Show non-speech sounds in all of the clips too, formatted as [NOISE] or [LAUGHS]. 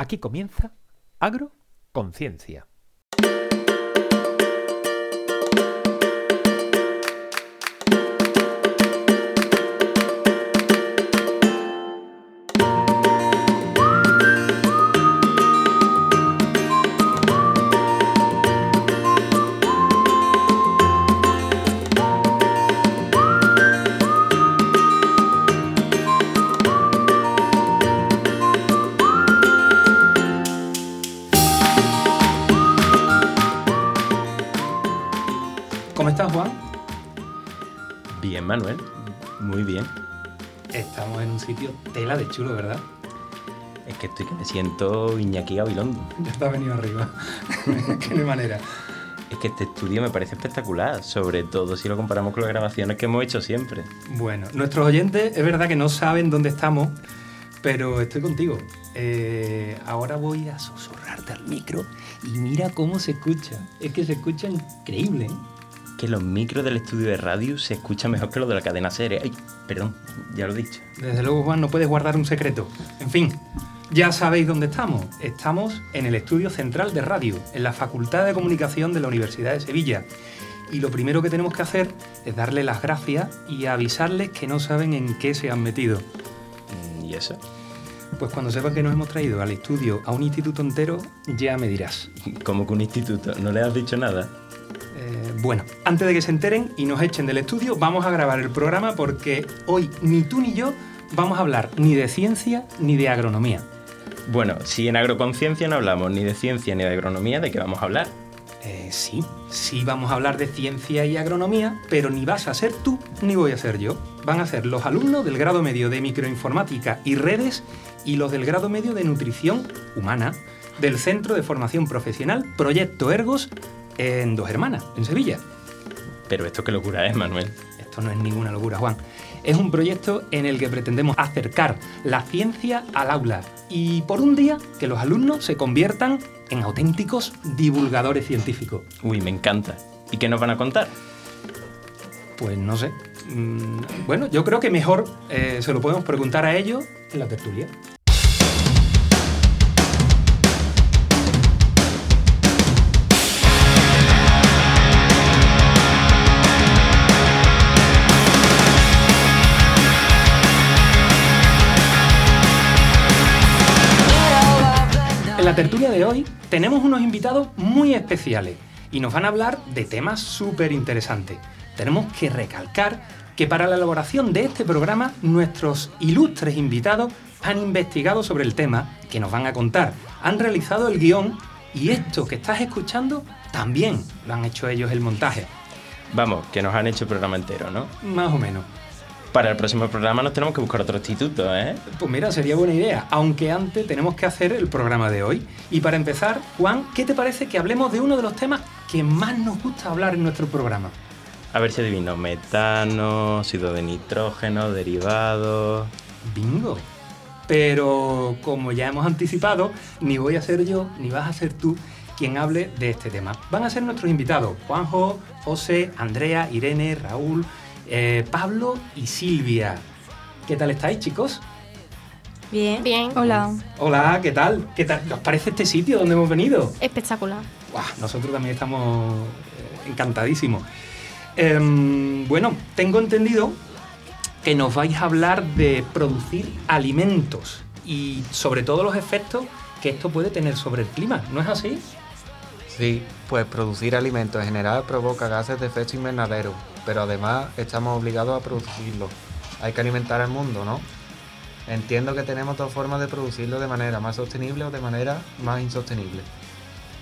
Aquí comienza Agroconciencia. Tela de chulo, ¿verdad? Es que estoy que me siento Iñaki Gabilondo. Ya has venido arriba. [LAUGHS] Qué de manera. Es que este estudio me parece espectacular, sobre todo si lo comparamos con las grabaciones que hemos hecho siempre. Bueno, nuestros oyentes es verdad que no saben dónde estamos, pero estoy contigo. Eh, ahora voy a susurrarte al micro y mira cómo se escucha. Es que se escucha increíble, ¿eh? Que los micros del estudio de radio se escuchan mejor que los de la cadena serie. Ay, perdón, ya lo he dicho. Desde luego, Juan, no puedes guardar un secreto. En fin, ya sabéis dónde estamos. Estamos en el estudio central de radio, en la Facultad de Comunicación de la Universidad de Sevilla. Y lo primero que tenemos que hacer es darle las gracias y avisarles que no saben en qué se han metido. Mm, ¿Y eso? Pues cuando sepan que nos hemos traído al estudio a un instituto entero, ya me dirás. Como que un instituto, ¿no le has dicho nada? Eh, bueno, antes de que se enteren y nos echen del estudio, vamos a grabar el programa porque hoy ni tú ni yo vamos a hablar ni de ciencia ni de agronomía. Bueno, si en agroconciencia no hablamos ni de ciencia ni de agronomía, ¿de qué vamos a hablar? Eh, sí, sí vamos a hablar de ciencia y agronomía, pero ni vas a ser tú ni voy a ser yo. Van a ser los alumnos del grado medio de microinformática y redes y los del grado medio de nutrición humana del Centro de Formación Profesional Proyecto Ergos en Dos Hermanas, en Sevilla. Pero esto qué locura es, Manuel. Esto no es ninguna locura, Juan. Es un proyecto en el que pretendemos acercar la ciencia al aula y por un día que los alumnos se conviertan en auténticos divulgadores científicos. Uy, me encanta. ¿Y qué nos van a contar? Pues no sé. Mm, Bueno, yo creo que mejor eh, se lo podemos preguntar a ellos en la tertulia. En la tertulia de hoy tenemos unos invitados muy especiales y nos van a hablar de temas súper interesantes. Tenemos que recalcar que para la elaboración de este programa nuestros ilustres invitados han investigado sobre el tema que nos van a contar, han realizado el guion y esto que estás escuchando también lo han hecho ellos el montaje, Vamos, que nos han hecho el programa entero, ¿no? más o menos. Para el próximo programa nos tenemos que buscar otro instituto, ¿eh? Pues mira, sería buena idea, aunque antes tenemos que hacer el programa de hoy. Y para empezar, Juan, ¿qué te parece que hablemos de uno de los temas que más nos gusta hablar en nuestro programa? A ver si adivino. Metano, óxido de nitrógeno, derivados... Bingo. Pero como ya hemos anticipado, ni voy a ser yo, ni vas a ser tú quien hable de este tema. Van a ser nuestros invitados, Juanjo, José, Andrea, Irene, Raúl, eh, Pablo y Silvia. ¿Qué tal estáis, chicos? Bien. Bien. Hola. Hola, ¿qué tal? ¿Qué tal? ¿Os parece este sitio donde hemos venido? Espectacular. Nosotros también estamos eh, encantadísimos. Em, bueno, tengo entendido que nos vais a hablar de producir alimentos y sobre todo los efectos que esto puede tener sobre el clima, ¿no es así? Sí, pues producir alimentos en general provoca gases de efecto invernadero, pero además estamos obligados a producirlos. Hay que alimentar al mundo, ¿no? Entiendo que tenemos dos formas de producirlo de manera más sostenible o de manera más insostenible.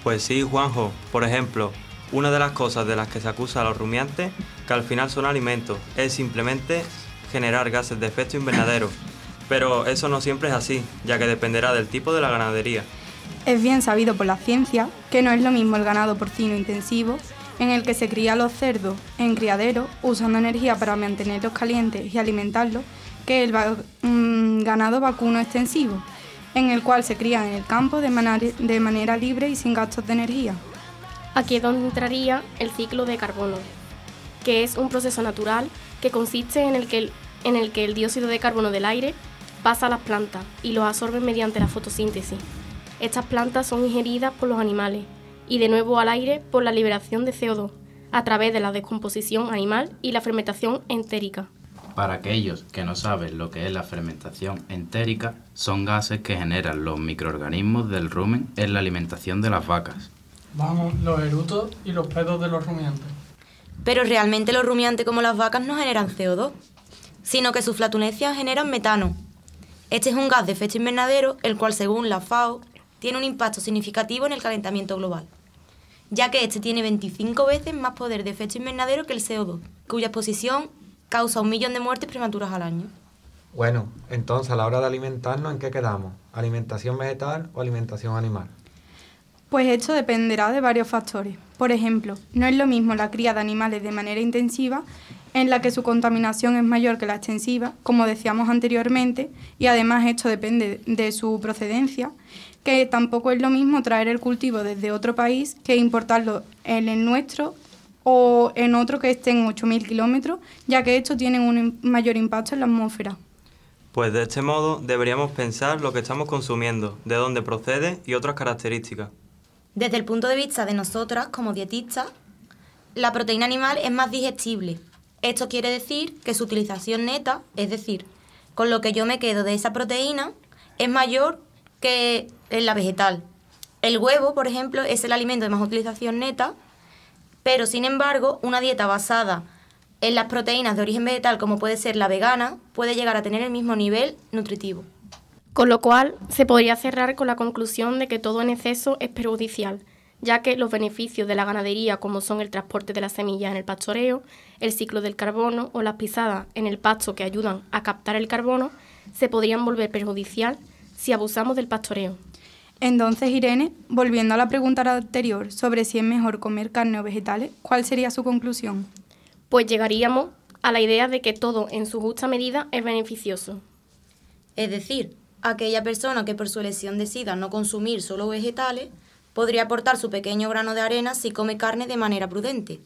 Pues sí, Juanjo. Por ejemplo, una de las cosas de las que se acusa a los rumiantes, que al final son alimentos, es simplemente generar gases de efecto invernadero. Pero eso no siempre es así, ya que dependerá del tipo de la ganadería. Es bien sabido por la ciencia que no es lo mismo el ganado porcino intensivo, en el que se cría los cerdos en criadero usando energía para mantenerlos calientes y alimentarlos, que el mm, ganado vacuno extensivo, en el cual se crían en el campo de, manera- de manera libre y sin gastos de energía. Aquí es donde entraría el ciclo de carbono, que es un proceso natural que consiste en el que el, en el, que el dióxido de carbono del aire pasa a las plantas y lo absorben mediante la fotosíntesis. Estas plantas son ingeridas por los animales y de nuevo al aire por la liberación de CO2 a través de la descomposición animal y la fermentación entérica. Para aquellos que no saben lo que es la fermentación entérica, son gases que generan los microorganismos del rumen en la alimentación de las vacas. Vamos, los erutos y los pedos de los rumiantes. Pero realmente los rumiantes como las vacas no generan CO2, sino que sus flatulencias generan metano. Este es un gas de efecto invernadero, el cual según la FAO tiene un impacto significativo en el calentamiento global, ya que este tiene 25 veces más poder de efecto invernadero que el CO2, cuya exposición causa un millón de muertes prematuras al año. Bueno, entonces a la hora de alimentarnos, ¿en qué quedamos? ¿Alimentación vegetal o alimentación animal? Pues esto dependerá de varios factores. Por ejemplo, no es lo mismo la cría de animales de manera intensiva, en la que su contaminación es mayor que la extensiva, como decíamos anteriormente, y además esto depende de su procedencia, que tampoco es lo mismo traer el cultivo desde otro país que importarlo en el nuestro o en otro que esté en 8.000 kilómetros, ya que esto tiene un mayor impacto en la atmósfera. Pues de este modo deberíamos pensar lo que estamos consumiendo, de dónde procede y otras características. Desde el punto de vista de nosotras como dietistas, la proteína animal es más digestible. Esto quiere decir que su utilización neta, es decir, con lo que yo me quedo de esa proteína, es mayor que en la vegetal. El huevo, por ejemplo, es el alimento de más utilización neta, pero sin embargo, una dieta basada en las proteínas de origen vegetal, como puede ser la vegana, puede llegar a tener el mismo nivel nutritivo. Con lo cual, se podría cerrar con la conclusión de que todo en exceso es perjudicial, ya que los beneficios de la ganadería, como son el transporte de las semillas en el pastoreo, el ciclo del carbono o las pisadas en el pasto que ayudan a captar el carbono, se podrían volver perjudicial si abusamos del pastoreo. Entonces, Irene, volviendo a la pregunta anterior sobre si es mejor comer carne o vegetales, ¿cuál sería su conclusión? Pues llegaríamos a la idea de que todo en su justa medida es beneficioso. Es decir, aquella persona que por su elección decida no consumir solo vegetales, podría aportar su pequeño grano de arena si come carne de manera prudente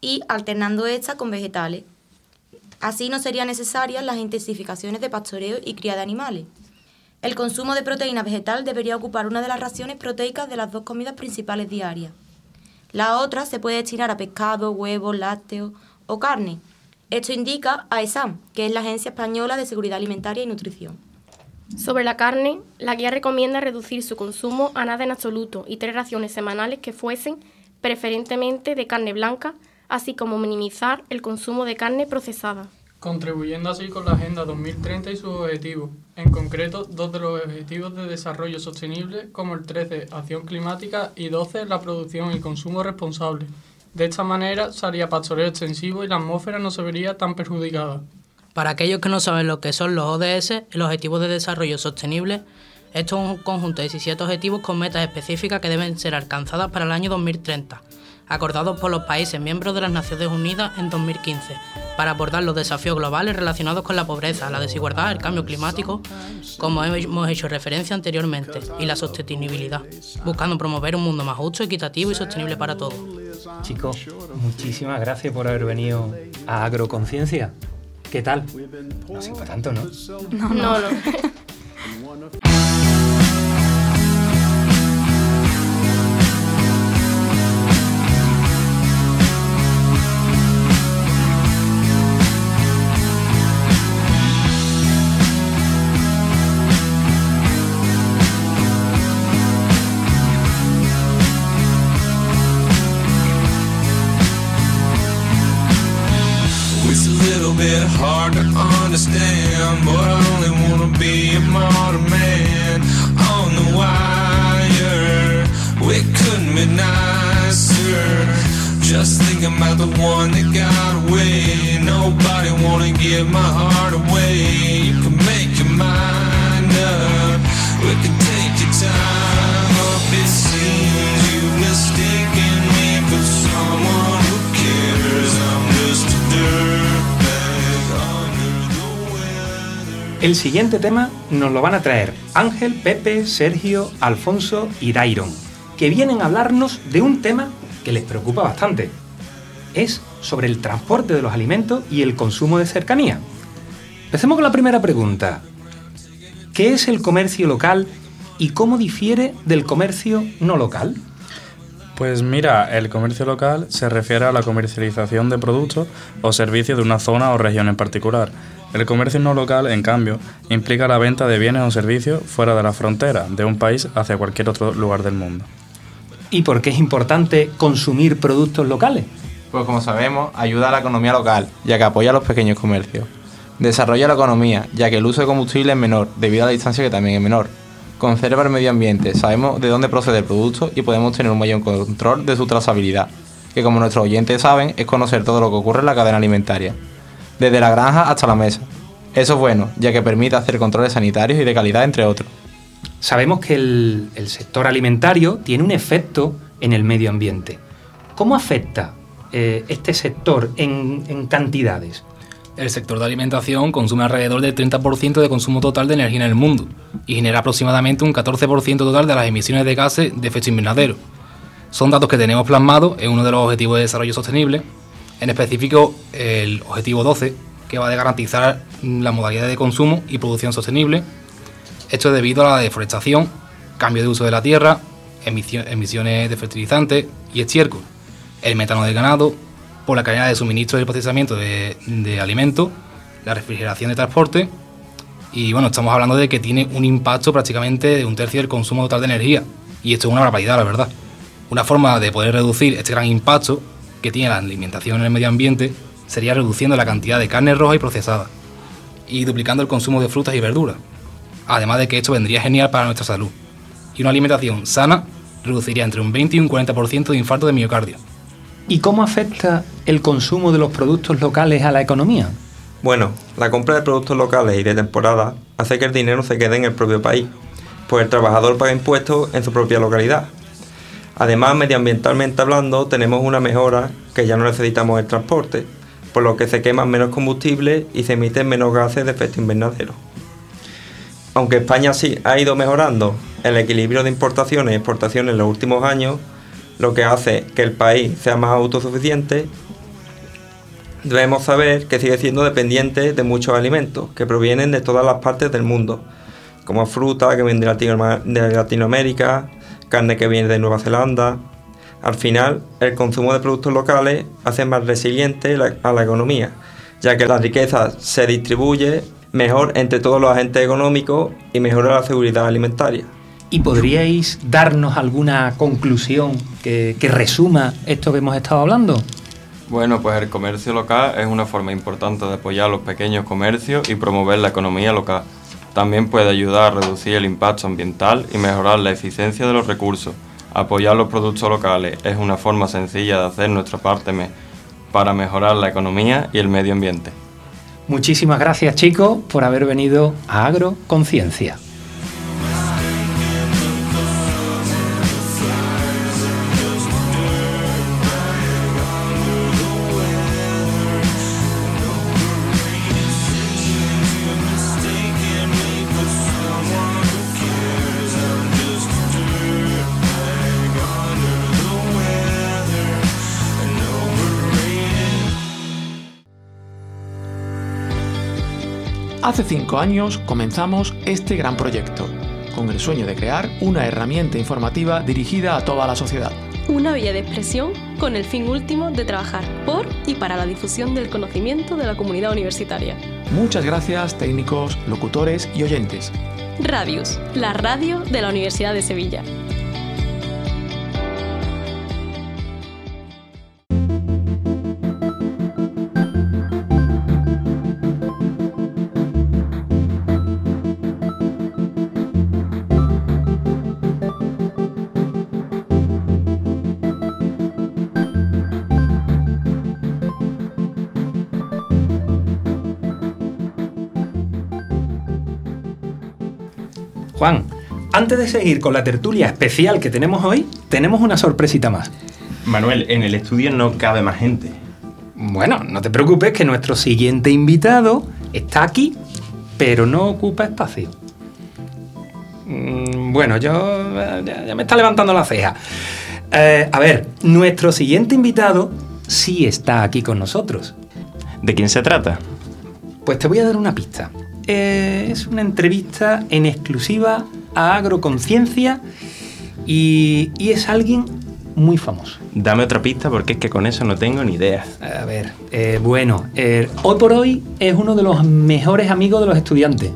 y alternando esta con vegetales. Así no serían necesarias las intensificaciones de pastoreo y cría de animales. El consumo de proteína vegetal debería ocupar una de las raciones proteicas de las dos comidas principales diarias. La otra se puede destinar a pescado, huevos, lácteos o carne. Esto indica a ESAM, que es la Agencia Española de Seguridad Alimentaria y Nutrición. Sobre la carne, la guía recomienda reducir su consumo a nada en absoluto y tres raciones semanales que fuesen preferentemente de carne blanca, así como minimizar el consumo de carne procesada contribuyendo así con la Agenda 2030 y sus objetivos, en concreto dos de los Objetivos de Desarrollo Sostenible, como el 13, Acción Climática, y 12, la producción y consumo responsable. De esta manera se pastoreo extensivo y la atmósfera no se vería tan perjudicada. Para aquellos que no saben lo que son los ODS, el Objetivo de Desarrollo Sostenible, esto es un conjunto de 17 objetivos con metas específicas que deben ser alcanzadas para el año 2030 acordados por los países miembros de las Naciones Unidas en 2015, para abordar los desafíos globales relacionados con la pobreza, la desigualdad, el cambio climático, como hemos hecho referencia anteriormente, y la sostenibilidad, buscando promover un mundo más justo, equitativo y sostenible para todos. Chicos, muchísimas gracias por haber venido a Agroconciencia. ¿Qué tal? No sé tanto, ¿no? No, no. no. [LAUGHS] [LAUGHS] understand, but I only wanna be a modern man on the wire. We couldn't be nicer. Just thinking about the one that got away. Nobody wanna give my heart away. You can make your mind up. We can take your time up. It seems you mistaken me El siguiente tema nos lo van a traer Ángel, Pepe, Sergio, Alfonso y Dairon, que vienen a hablarnos de un tema que les preocupa bastante. Es sobre el transporte de los alimentos y el consumo de cercanía. Empecemos con la primera pregunta. ¿Qué es el comercio local y cómo difiere del comercio no local. Pues mira, el comercio local se refiere a la comercialización de productos o servicios de una zona o región en particular. El comercio no local, en cambio, implica la venta de bienes o servicios fuera de la frontera de un país hacia cualquier otro lugar del mundo. ¿Y por qué es importante consumir productos locales? Pues como sabemos, ayuda a la economía local, ya que apoya a los pequeños comercios. Desarrolla la economía, ya que el uso de combustible es menor, debido a la distancia que también es menor. Conserva el medio ambiente, sabemos de dónde procede el producto y podemos tener un mayor control de su trazabilidad, que como nuestros oyentes saben, es conocer todo lo que ocurre en la cadena alimentaria, desde la granja hasta la mesa. Eso es bueno, ya que permite hacer controles sanitarios y de calidad, entre otros. Sabemos que el, sector alimentario tiene un efecto en el medio ambiente. ¿Cómo afecta eh, este sector en cantidades? El sector de alimentación consume alrededor del 30% de consumo total de energía en el mundo y genera aproximadamente un 14% total de las emisiones de gases de efecto invernadero. Son datos que tenemos plasmados en uno de los objetivos de desarrollo sostenible, en específico el objetivo 12, que va a garantizar la modalidad de consumo y producción sostenible. Esto es debido a la deforestación, cambio de uso de la tierra, emisiones de fertilizantes y estiércol, el metano del ganado, por la cadena de suministro y procesamiento de, alimentos, la refrigeración de transporte y bueno, estamos hablando de que tiene un impacto prácticamente de un tercio del consumo total de energía y esto es una barbaridad, la verdad. Una forma de poder reducir este gran impacto que tiene la alimentación en el medio ambiente sería reduciendo la cantidad de carne roja y procesada y duplicando el consumo de frutas y verduras. Además de que esto vendría genial para nuestra salud. Y una alimentación sana reduciría entre un 20 y un 40% de infarto de miocardio. ¿Y cómo afecta el consumo de los productos locales a la economía? Bueno, la compra de productos locales y de temporada hace que el dinero se quede en el propio país, pues el trabajador paga impuestos en su propia localidad. Además, medioambientalmente hablando, tenemos una mejora que ya no necesitamos el transporte, por lo que se queman menos combustible y se emiten menos gases de efecto invernadero. Aunque España sí ha ido mejorando el equilibrio de importaciones y exportaciones en los últimos años, lo que hace que el país sea más autosuficiente, debemos saber que sigue siendo dependiente de muchos alimentos que provienen de todas las partes del mundo, como fruta que viene de, Latino- de Latinoamérica, carne que viene de Nueva Zelanda. Al final, el consumo de productos locales hace más resiliente a la economía, ya que la riqueza se distribuye mejor entre todos los agentes económicos y mejora la seguridad alimentaria. ¿Y podríais darnos alguna conclusión que, que resuma esto que hemos estado hablando? Bueno, pues el comercio local es una forma importante de apoyar los pequeños comercios y promover la economía local. También puede ayudar a reducir el impacto ambiental y mejorar la eficiencia de los recursos. Apoyar los productos locales es una forma sencilla de hacer nuestra parte para mejorar la economía y el medio ambiente. Muchísimas gracias chicos por haber venido a Agroconciencia. Hace cinco años comenzamos este gran proyecto, con el sueño de crear una herramienta informativa dirigida a toda la sociedad. Una vía de expresión con el fin último de trabajar por y para la difusión del conocimiento de la comunidad universitaria. Muchas gracias técnicos, locutores y oyentes. Radius, la radio de la Universidad de Sevilla. Juan, antes de seguir con la tertulia especial que tenemos hoy, tenemos una sorpresita más. Manuel, en el estudio no cabe más gente. Bueno, no te preocupes que nuestro siguiente invitado está aquí, pero no ocupa espacio. Mm, Bueno, yo eh, ya, ya me está levantando la ceja. Eh, a ver, nuestro siguiente invitado sí está aquí con nosotros. ¿De quién se trata? Pues te voy a dar una pista. Eh, es una entrevista en exclusiva a Agroconciencia y, y es alguien muy famoso. Dame otra pista porque es que con eso no tengo ni idea. A ver, eh, bueno, eh, hoy por hoy es uno de los mejores amigos de los estudiantes.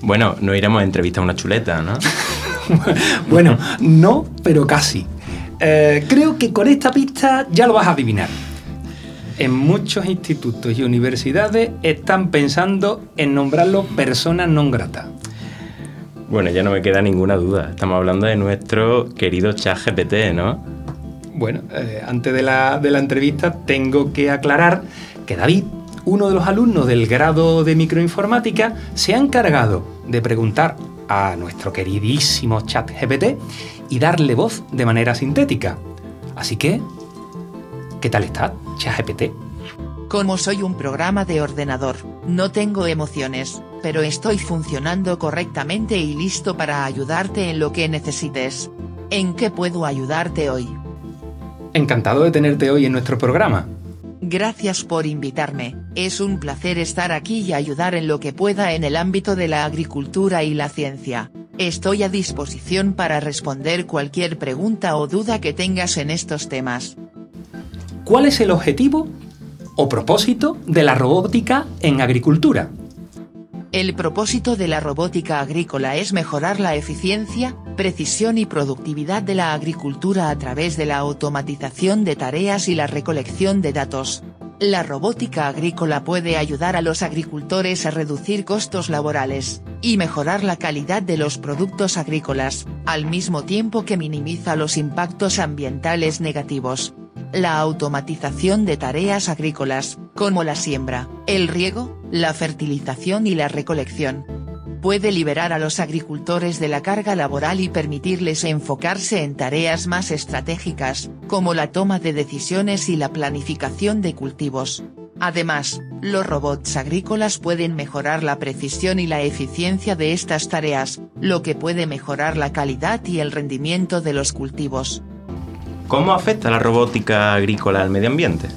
Bueno, no iremos a entrevistar a una chuleta, ¿no? [LAUGHS] Bueno, no, pero casi. Eh, creo que con esta pista ya lo vas a adivinar. En muchos institutos y universidades están pensando en nombrarlo persona non grata. Bueno, ya no me queda ninguna duda. Estamos hablando de nuestro querido chat GPT, ¿no? Bueno, eh, antes de la, de la entrevista tengo que aclarar que David, uno de los alumnos del grado de microinformática, se ha encargado de preguntar a nuestro queridísimo chat GPT y darle voz de manera sintética. Así que, ¿qué tal está, chat GPT? Como soy un programa de ordenador, no tengo emociones, pero estoy funcionando correctamente y listo para ayudarte en lo que necesites. ¿En qué puedo ayudarte hoy? Encantado de tenerte hoy en nuestro programa. Gracias por invitarme, es un placer estar aquí y ayudar en lo que pueda en el ámbito de la agricultura y la ciencia. Estoy a disposición para responder cualquier pregunta o duda que tengas en estos temas. ¿Cuál es el objetivo o propósito de la robótica en agricultura? El propósito de la robótica agrícola es mejorar la eficiencia, precisión y productividad de la agricultura a través de la automatización de tareas y la recolección de datos. La robótica agrícola puede ayudar a los agricultores a reducir costos laborales, y mejorar la calidad de los productos agrícolas, al mismo tiempo que minimiza los impactos ambientales negativos. La automatización de tareas agrícolas, como la siembra, el riego, la fertilización y la recolección, puede liberar a los agricultores de la carga laboral y permitirles enfocarse en tareas más estratégicas, como la toma de decisiones y la planificación de cultivos. Además, los robots agrícolas pueden mejorar la precisión y la eficiencia de estas tareas, lo que puede mejorar la calidad y el rendimiento de los cultivos. ¿Cómo afecta la robótica agrícola al medio ambiente?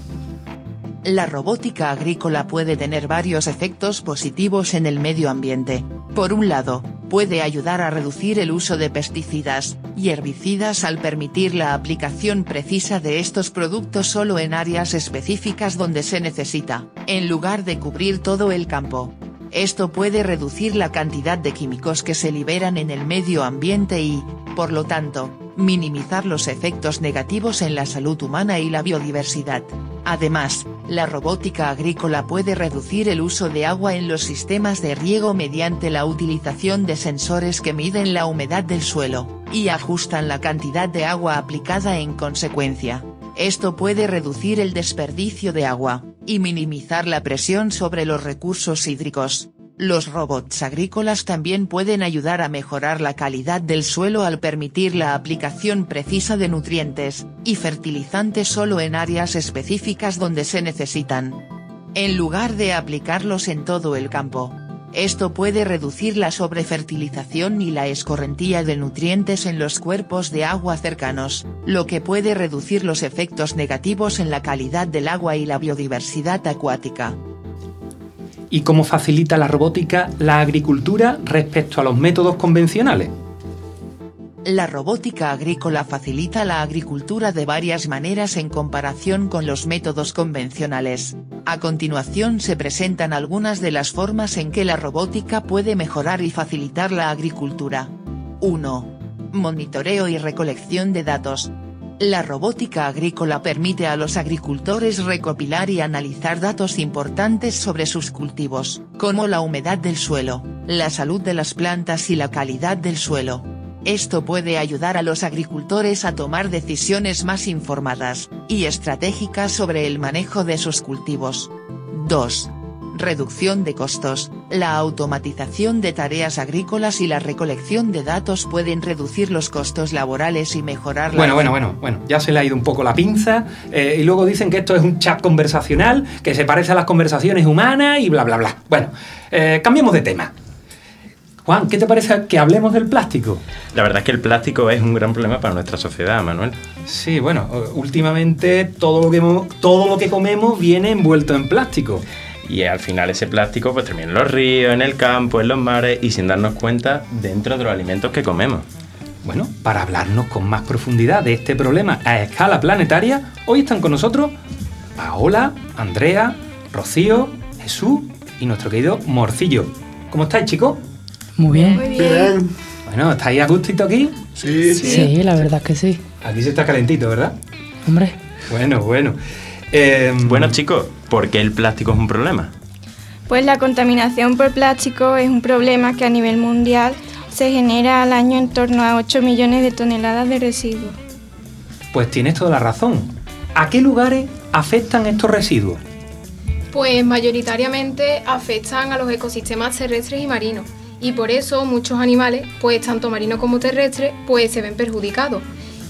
La robótica agrícola puede tener varios efectos positivos en el medio ambiente. Por un lado, puede ayudar a reducir el uso de pesticidas y herbicidas al permitir la aplicación precisa de estos productos solo en áreas específicas donde se necesita, en lugar de cubrir todo el campo. Esto puede reducir la cantidad de químicos que se liberan en el medio ambiente y, por lo tanto, minimizar los efectos negativos en la salud humana y la biodiversidad. Además, la robótica agrícola puede reducir el uso de agua en los sistemas de riego mediante la utilización de sensores que miden la humedad del suelo, y ajustan la cantidad de agua aplicada en consecuencia. Esto puede reducir el desperdicio de agua, y minimizar la presión sobre los recursos hídricos. Los robots agrícolas también pueden ayudar a mejorar la calidad del suelo al permitir la aplicación precisa de nutrientes y fertilizantes solo en áreas específicas donde se necesitan. En lugar de aplicarlos en todo el campo. Esto puede reducir la sobrefertilización y la escorrentía de nutrientes en los cuerpos de agua cercanos, lo que puede reducir los efectos negativos en la calidad del agua y la biodiversidad acuática y cómo facilita la robótica la agricultura respecto a los métodos convencionales. La robótica agrícola facilita la agricultura de varias maneras en comparación con los métodos convencionales. A continuación se presentan algunas de las formas en que la robótica puede mejorar y facilitar la agricultura. 1. Monitoreo y recolección de datos. La robótica agrícola permite a los agricultores recopilar y analizar datos importantes sobre sus cultivos, como la humedad del suelo, la salud de las plantas y la calidad del suelo. Esto puede ayudar a los agricultores a tomar decisiones más informadas y estratégicas sobre el manejo de sus cultivos. 2. Reducción de costos. La automatización de tareas agrícolas y la recolección de datos pueden reducir los costos laborales y mejorar la... Bueno, bueno, bueno, bueno, ya se le ha ido un poco la pinza eh, y luego dicen que esto es un chat conversacional, que se parece a las conversaciones humanas y bla, bla, bla. Bueno, eh, cambiemos de tema. Juan, ¿qué te parece que hablemos del plástico? La verdad es que el plástico es un gran problema para nuestra sociedad, Manuel. Sí, bueno, últimamente todo lo que, todo lo que comemos viene envuelto en plástico. Y al final ese plástico pues termina en los ríos, en el campo, en los mares y sin darnos cuenta dentro de los alimentos que comemos. Bueno, para hablarnos con más profundidad de este problema a escala planetaria, hoy están con nosotros Paola, Andrea, Rocío, Jesús y nuestro querido Morcillo. ¿Cómo estáis, chicos? Muy bien. Muy bien. Bueno, ¿estáis a gustito aquí? Sí. Sí, la verdad que sí. Aquí se está calentito, ¿verdad? Hombre. Bueno, bueno. Em, Bueno chicos, ¿por qué el plástico es un problema? Pues la contaminación por plástico es un problema que a nivel mundial se genera al año en torno a 8 millones de toneladas de residuos. Pues tienes toda la razón. ¿A qué lugares afectan estos residuos? Pues mayoritariamente afectan a los ecosistemas terrestres y marinos y por eso muchos animales, pues tanto marinos como terrestres, pues se ven perjudicados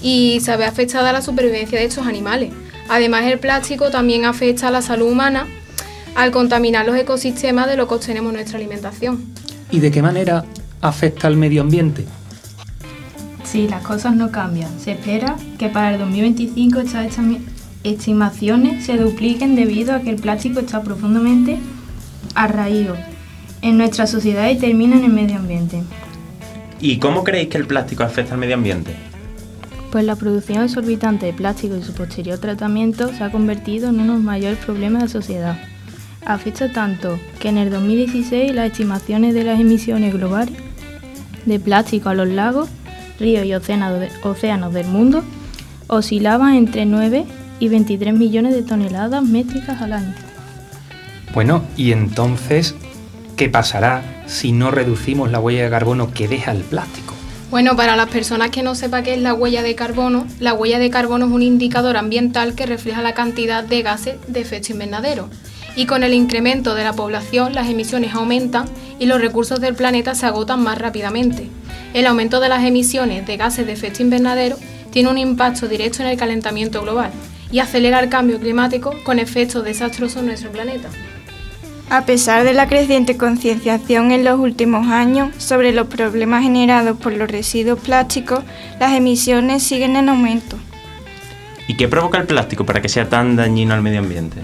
y se ve afectada la supervivencia de estos animales. Además el plástico también afecta a la salud humana al contaminar los ecosistemas de los que obtenemos nuestra alimentación. ¿Y de qué manera afecta al medio ambiente? Si las cosas no cambian, se espera que para el 2025 estas estimaciones se dupliquen debido a que el plástico está profundamente arraído en nuestra sociedad y termina en el medio ambiente. ¿Y cómo creéis que el plástico afecta al medio ambiente? Pues la producción exorbitante de plástico y su posterior tratamiento se ha convertido en uno de los mayores problemas de la sociedad. Afecta tanto que en el 2016 las estimaciones de las emisiones globales de plástico a los lagos, ríos y océanos, de- océanos del mundo oscilaban entre 9 y 23 millones de toneladas métricas al año. Bueno, y entonces, ¿qué pasará si no reducimos la huella de carbono que deja el plástico? Bueno, para las personas que no sepan qué es la huella de carbono, la huella de carbono es un indicador ambiental que refleja la cantidad de gases de efecto invernadero. Y con el incremento de la población, las emisiones aumentan y los recursos del planeta se agotan más rápidamente. El aumento de las emisiones de gases de efecto invernadero tiene un impacto directo en el calentamiento global y acelera el cambio climático con efectos desastrosos en nuestro planeta. A pesar de la creciente concienciación en los últimos años sobre los problemas generados por los residuos plásticos, las emisiones siguen en aumento. ¿Y qué provoca el plástico para que sea tan dañino al medio ambiente?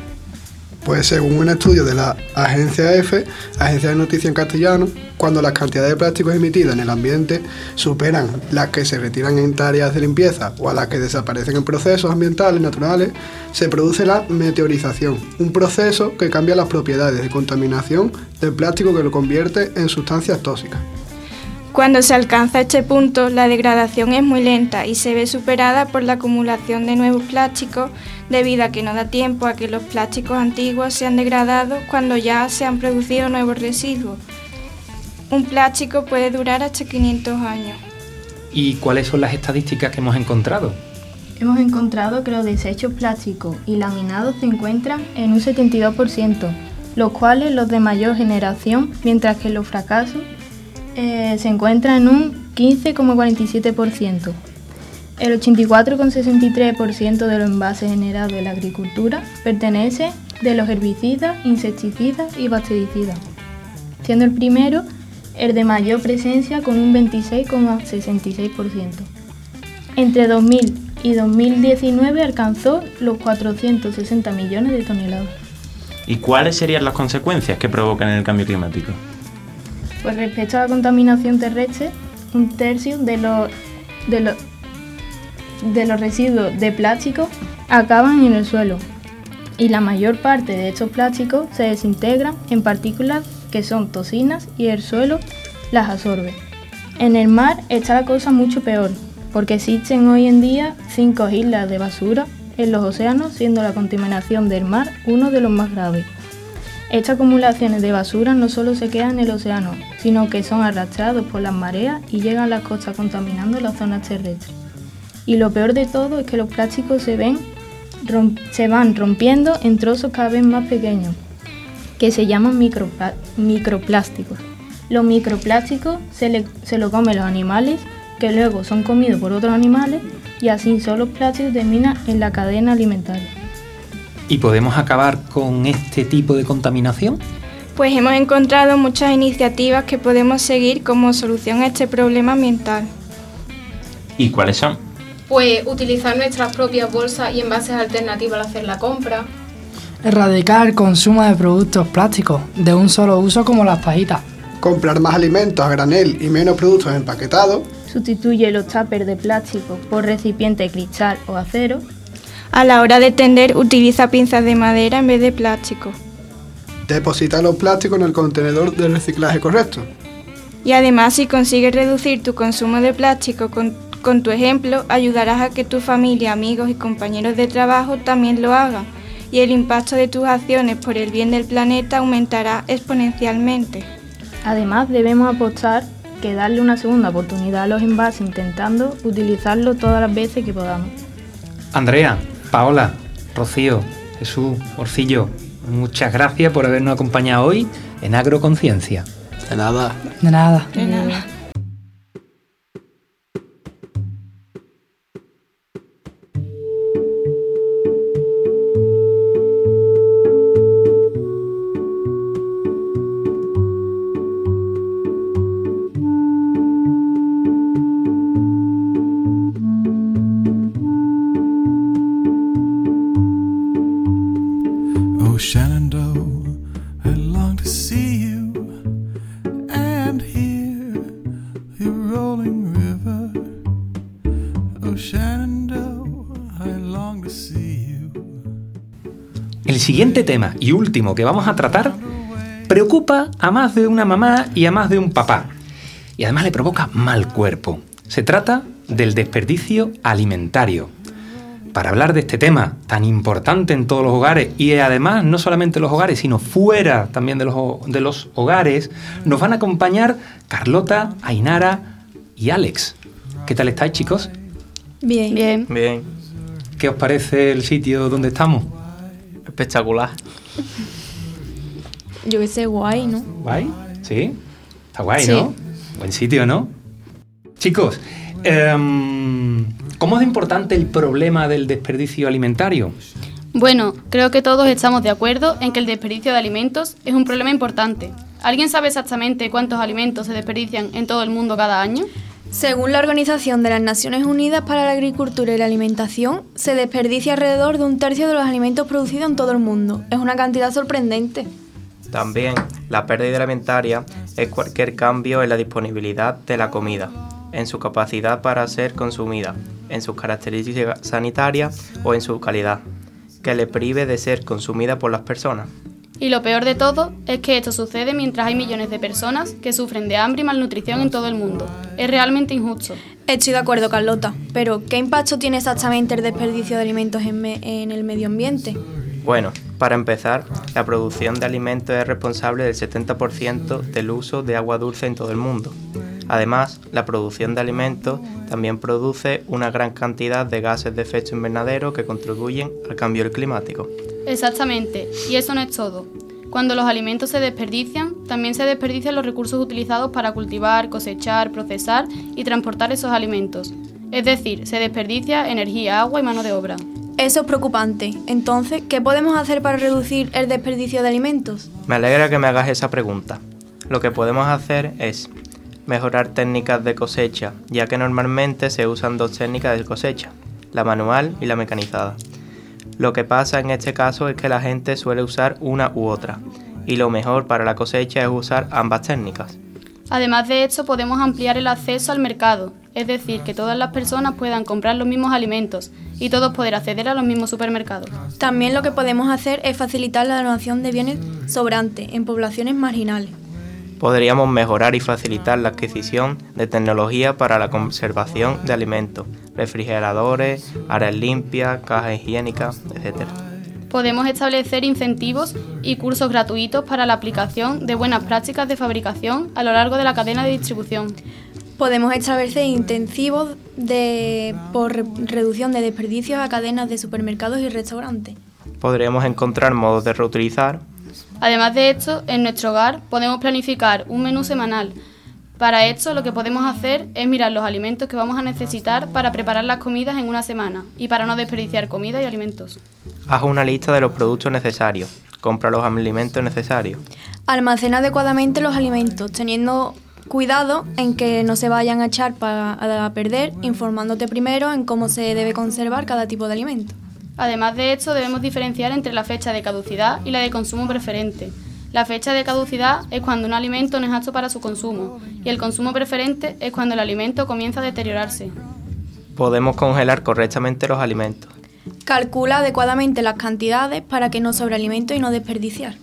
Pues según un estudio de la agencia EFE, Agencia de Noticias en Castellano, cuando las cantidades de plásticos emitidas en el ambiente superan las que se retiran en tareas de limpieza o a las que desaparecen en procesos ambientales naturales, se produce la meteorización, un proceso que cambia las propiedades de contaminación del plástico que lo convierte en sustancias tóxicas. Cuando se alcanza este punto, la degradación es muy lenta y se ve superada por la acumulación de nuevos plásticos debido a que no da tiempo a que los plásticos antiguos sean degradados cuando ya se han producido nuevos residuos. Un plástico puede durar hasta 500 años. ¿Y cuáles son las estadísticas que hemos encontrado? Hemos encontrado que los desechos plásticos y laminados se encuentran en un 72%, los cuales los de mayor generación, mientras que los fracasos eh, se encuentran en un 15,47%. El 84,63% de los envases generados en la agricultura pertenece de los herbicidas, insecticidas y bactericidas, siendo el primero el de mayor presencia con un 26,66%. Entre 2000 y 2019 alcanzó los 460 millones de toneladas. ¿Y cuáles serían las consecuencias que provocan el cambio climático? Pues respecto a la contaminación terrestre, un tercio de los, de los, de los residuos de plástico acaban en el suelo y la mayor parte de estos plásticos se desintegran en partículas que son toxinas y el suelo las absorbe. En el mar está la cosa mucho peor, porque existen hoy en día cinco islas de basura en los océanos, siendo la contaminación del mar uno de los más graves. Estas acumulaciones de basura no solo se quedan en el océano, sino que son arrastrados por las mareas y llegan a las costas contaminando las zonas terrestres. Y lo peor de todo es que los plásticos se, ven, se van rompiendo en trozos cada vez más pequeños, que se llaman microplásticos. Los microplásticos se, le- lo comen los animales, que luego son comidos por otros animales, y así solo los plásticos terminan en la cadena alimentaria. ¿Y podemos acabar con este tipo de contaminación? Pues hemos encontrado muchas iniciativas que podemos seguir como solución a este problema ambiental. ¿Y cuáles son? Pues utilizar nuestras propias bolsas y envases alternativos al hacer la compra. Erradicar el consumo de productos plásticos de un solo uso como las pajitas. Comprar más alimentos a granel y menos productos empaquetados. Sustituye los tuppers de plástico por recipiente cristal o acero. A la hora de tender, utiliza pinzas de madera en vez de plástico. Deposita los plásticos en el contenedor de reciclaje correcto. Y además, si consigues reducir tu consumo de plástico con, con tu ejemplo, ayudarás a que tu familia, amigos y compañeros de trabajo también lo hagan. Y el impacto de tus acciones por el bien del planeta aumentará exponencialmente. Además, debemos apostar que darle una segunda oportunidad a los envases intentando utilizarlo todas las veces que podamos. Andrea, Paola, Rocío, Jesús, Orcillo, muchas gracias por habernos acompañado hoy en Agroconciencia. De nada. De nada. De nada. Siguiente tema y último que vamos a tratar preocupa a más de una mamá y a más de un papá. Y además le provoca mal cuerpo. Se trata del desperdicio alimentario. Para hablar de este tema tan importante en todos los hogares y además no solamente en los hogares, sino fuera también de los, de los hogares, nos van a acompañar Carlota, Ainara y Alex. ¿Qué tal estáis chicos? Bien. Bien. Bien. ¿Qué os parece el sitio donde estamos? Espectacular. Yo que sé, guay, ¿no? ¿Guay? ¿Sí? Está guay, Sí. ¿no? Buen sitio, ¿no? Chicos, em, ¿cómo es importante el problema del desperdicio alimentario? Bueno, creo que todos estamos de acuerdo en que el desperdicio de alimentos es un problema importante. ¿Alguien sabe exactamente cuántos alimentos se desperdician en todo el mundo cada año? Según la Organización de las Naciones Unidas para la Agricultura y la Alimentación, se desperdicia alrededor de un tercio de los alimentos producidos en todo el mundo. Es una cantidad sorprendente. También, la pérdida alimentaria es cualquier cambio en la disponibilidad de la comida, en su capacidad para ser consumida, en sus características sanitarias o en su calidad, que le prive de ser consumida por las personas. Y lo peor de todo es que esto sucede mientras hay millones de personas que sufren de hambre y malnutrición en todo el mundo. Es realmente injusto. Estoy de acuerdo, Carlota, pero ¿qué impacto tiene exactamente el desperdicio de alimentos en, me- en el medio ambiente? Bueno, para empezar, la producción de alimentos es responsable del 70% del uso de agua dulce en todo el mundo. Además, la producción de alimentos también produce una gran cantidad de gases de efecto invernadero que contribuyen al cambio climático. Exactamente, y eso no es todo. Cuando los alimentos se desperdician, también se desperdician los recursos utilizados para cultivar, cosechar, procesar y transportar esos alimentos. Es decir, se desperdicia energía, agua y mano de obra. Eso es preocupante. Entonces, ¿qué podemos hacer para reducir el desperdicio de alimentos? Me alegra que me hagas esa pregunta. Lo que podemos hacer es mejorar técnicas de cosecha, ya que normalmente se usan dos técnicas de cosecha, la manual y la mecanizada. Lo que pasa en este caso es que la gente suele usar una u otra, y lo mejor para la cosecha es usar ambas técnicas. Además de esto, podemos ampliar el acceso al mercado, es decir, que todas las personas puedan comprar los mismos alimentos y todos poder acceder a los mismos supermercados. También lo que podemos hacer es facilitar la donación de bienes sobrantes en poblaciones marginales. Podríamos mejorar y facilitar la adquisición de tecnología para la conservación de alimentos, refrigeradores, áreas limpias, cajas higiénicas, etc. Podemos establecer incentivos y cursos gratuitos para la aplicación de buenas prácticas de fabricación a lo largo de la cadena de distribución. Podemos establecer intensivos de, por re- reducción de desperdicios a cadenas de supermercados y restaurantes. Podríamos encontrar modos de reutilizar, Además de esto, en nuestro hogar podemos planificar un menú semanal. Para esto lo que podemos hacer es mirar los alimentos que vamos a necesitar para preparar las comidas en una semana y para no desperdiciar comida y alimentos. haz una lista de los productos necesarios, compra los alimentos necesarios. Almacena adecuadamente los alimentos, teniendo cuidado en que no se vayan a echar pa- a perder, informándote primero en cómo se debe conservar cada tipo de alimento. Además de esto, debemos diferenciar entre la fecha de caducidad y la de consumo preferente. La fecha de caducidad es cuando un alimento no es apto para su consumo y el consumo preferente es cuando el alimento comienza a deteriorarse. Podemos congelar correctamente los alimentos. Calcula adecuadamente las cantidades para que no sobrealimente y no desperdiciar.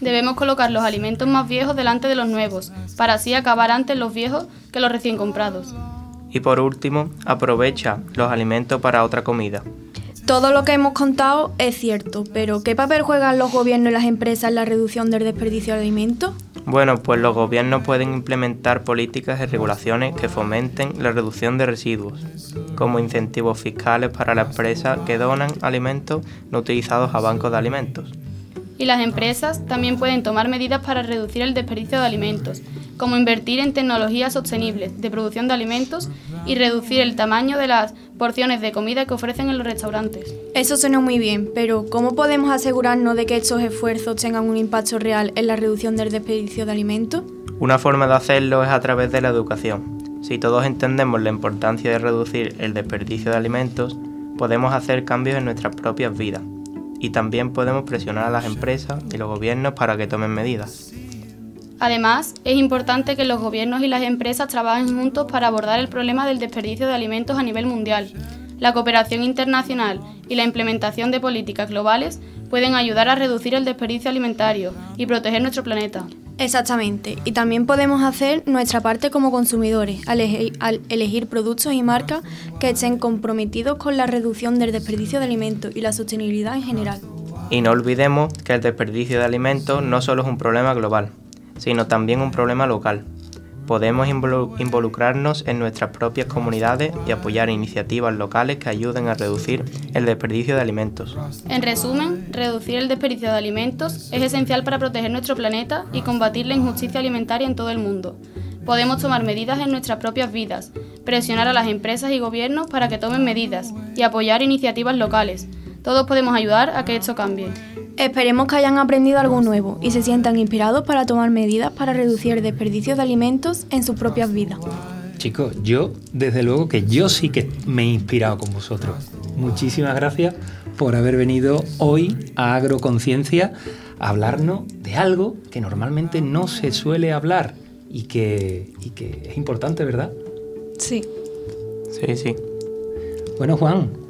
Debemos colocar los alimentos más viejos delante de los nuevos, para así acabar antes los viejos que los recién comprados. Y por último, aprovecha los alimentos para otra comida. Todo lo que hemos contado es cierto, pero ¿qué papel juegan los gobiernos y las empresas en la reducción del desperdicio de alimentos? Bueno, pues los gobiernos pueden implementar políticas y regulaciones que fomenten la reducción de residuos, como incentivos fiscales para las empresas que donan alimentos no utilizados a bancos de alimentos. Y las empresas también pueden tomar medidas para reducir el desperdicio de alimentos, como invertir en tecnologías sostenibles de producción de alimentos y reducir el tamaño de las porciones de comida que ofrecen en los restaurantes. Eso suena muy bien, pero ¿cómo podemos asegurarnos de que estos esfuerzos tengan un impacto real en la reducción del desperdicio de alimentos? Una forma de hacerlo es a través de la educación. Si todos entendemos la importancia de reducir el desperdicio de alimentos, podemos hacer cambios en nuestras propias vidas y también podemos presionar a las empresas y los gobiernos para que tomen medidas. Además, es importante que los gobiernos y las empresas trabajen juntos para abordar el problema del desperdicio de alimentos a nivel mundial. La cooperación internacional y la implementación de políticas globales pueden ayudar a reducir el desperdicio alimentario y proteger nuestro planeta. Exactamente, y también podemos hacer nuestra parte como consumidores al, elegir, al elegir productos y marcas que estén comprometidos con la reducción del desperdicio de alimentos y la sostenibilidad en general. Y no olvidemos que el desperdicio de alimentos no solo es un problema global, sino también un problema local. Podemos involu- involucrarnos en nuestras propias comunidades y apoyar iniciativas locales que ayuden a reducir el desperdicio de alimentos. En resumen, reducir el desperdicio de alimentos es esencial para proteger nuestro planeta y combatir la injusticia alimentaria en todo el mundo. Podemos tomar medidas en nuestras propias vidas, presionar a las empresas y gobiernos para que tomen medidas y apoyar iniciativas locales. Todos podemos ayudar a que esto cambie. Esperemos que hayan aprendido algo nuevo y se sientan inspirados para tomar medidas para reducir el desperdicio de alimentos en sus propias vidas. Chicos, yo desde luego que yo sí que me he inspirado con vosotros. Muchísimas gracias por haber venido hoy a Agroconciencia a hablarnos de algo que normalmente no se suele hablar y que, y que es importante, ¿verdad? Sí. Sí, sí. Bueno, Juan,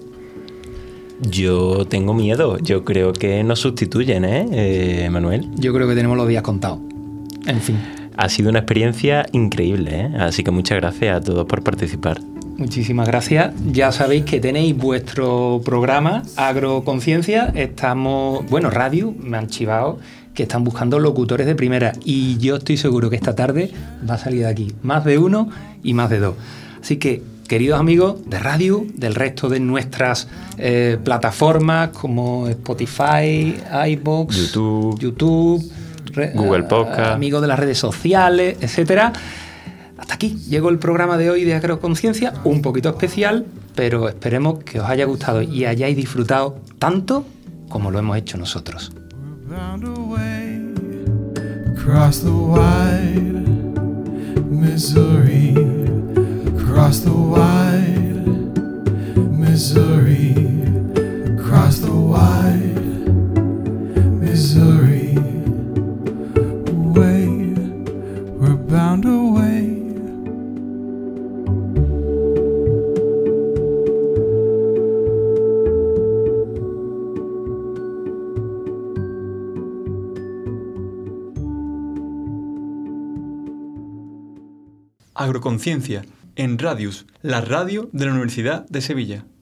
Yo tengo miedo. Yo creo que nos sustituyen, ¿eh, eh, Manuel? yo creo que tenemos los días contados. En fin, Ha sido una experiencia increíble, ¿eh? Así que muchas gracias a todos por participar. muchísimas gracias. Ya sabéis que tenéis vuestro programa Agroconciencia. Estamos, bueno, radio, me han chivado que están buscando locutores de primera y yo estoy seguro que esta tarde va a salir de aquí más de uno y más de dos. Así que, queridos amigos de radio, del resto de nuestras eh, plataformas como Spotify, iBox, YouTube, YouTube re- Google a- Podcast. amigos de las redes sociales, etcétera. Hasta aquí llegó el programa de hoy de Agroconciencia, un poquito especial, pero esperemos que os haya gustado y hayáis disfrutado tanto como lo hemos hecho nosotros. across the wide Missouri, across the wide Missouri, across the wide Missouri. Way, we're bound away. Agroconciencia, en Radius, la radio de la Universidad de Sevilla.